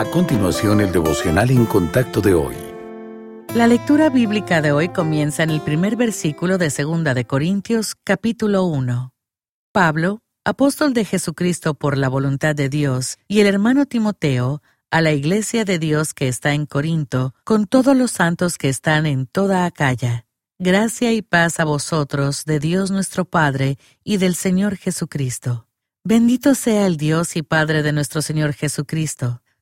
A continuación, el devocional en contacto de hoy. La lectura bíblica de hoy comienza en el primer versículo de 2 de Corintios, capítulo 1. Pablo, apóstol de Jesucristo por la voluntad de Dios, y el hermano Timoteo, a la iglesia de Dios que está en Corinto, con todos los santos que están en toda Acaya. Gracia y paz a vosotros de Dios nuestro Padre y del Señor Jesucristo. Bendito sea el Dios y Padre de nuestro Señor Jesucristo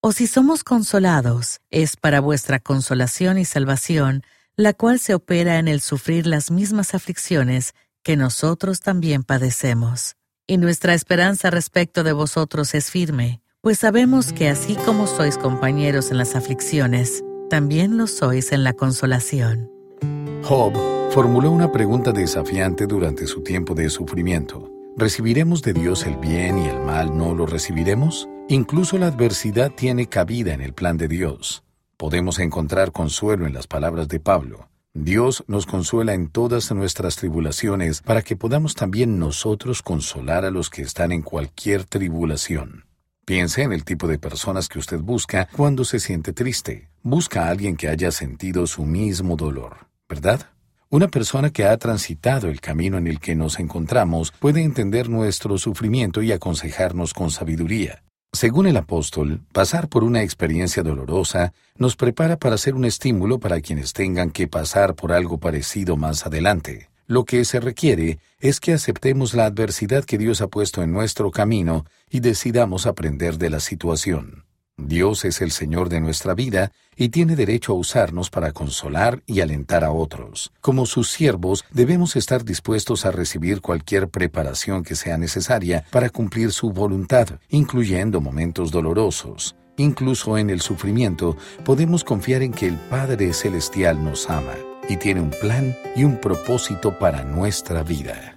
o si somos consolados, es para vuestra consolación y salvación, la cual se opera en el sufrir las mismas aflicciones que nosotros también padecemos. Y nuestra esperanza respecto de vosotros es firme, pues sabemos que así como sois compañeros en las aflicciones, también lo sois en la consolación. Job formuló una pregunta desafiante durante su tiempo de sufrimiento. ¿Recibiremos de Dios el bien y el mal no lo recibiremos? Incluso la adversidad tiene cabida en el plan de Dios. Podemos encontrar consuelo en las palabras de Pablo. Dios nos consuela en todas nuestras tribulaciones para que podamos también nosotros consolar a los que están en cualquier tribulación. Piense en el tipo de personas que usted busca cuando se siente triste. Busca a alguien que haya sentido su mismo dolor, ¿verdad? Una persona que ha transitado el camino en el que nos encontramos puede entender nuestro sufrimiento y aconsejarnos con sabiduría. Según el apóstol, pasar por una experiencia dolorosa nos prepara para ser un estímulo para quienes tengan que pasar por algo parecido más adelante. Lo que se requiere es que aceptemos la adversidad que Dios ha puesto en nuestro camino y decidamos aprender de la situación. Dios es el Señor de nuestra vida y tiene derecho a usarnos para consolar y alentar a otros. Como sus siervos, debemos estar dispuestos a recibir cualquier preparación que sea necesaria para cumplir su voluntad, incluyendo momentos dolorosos. Incluso en el sufrimiento, podemos confiar en que el Padre Celestial nos ama y tiene un plan y un propósito para nuestra vida.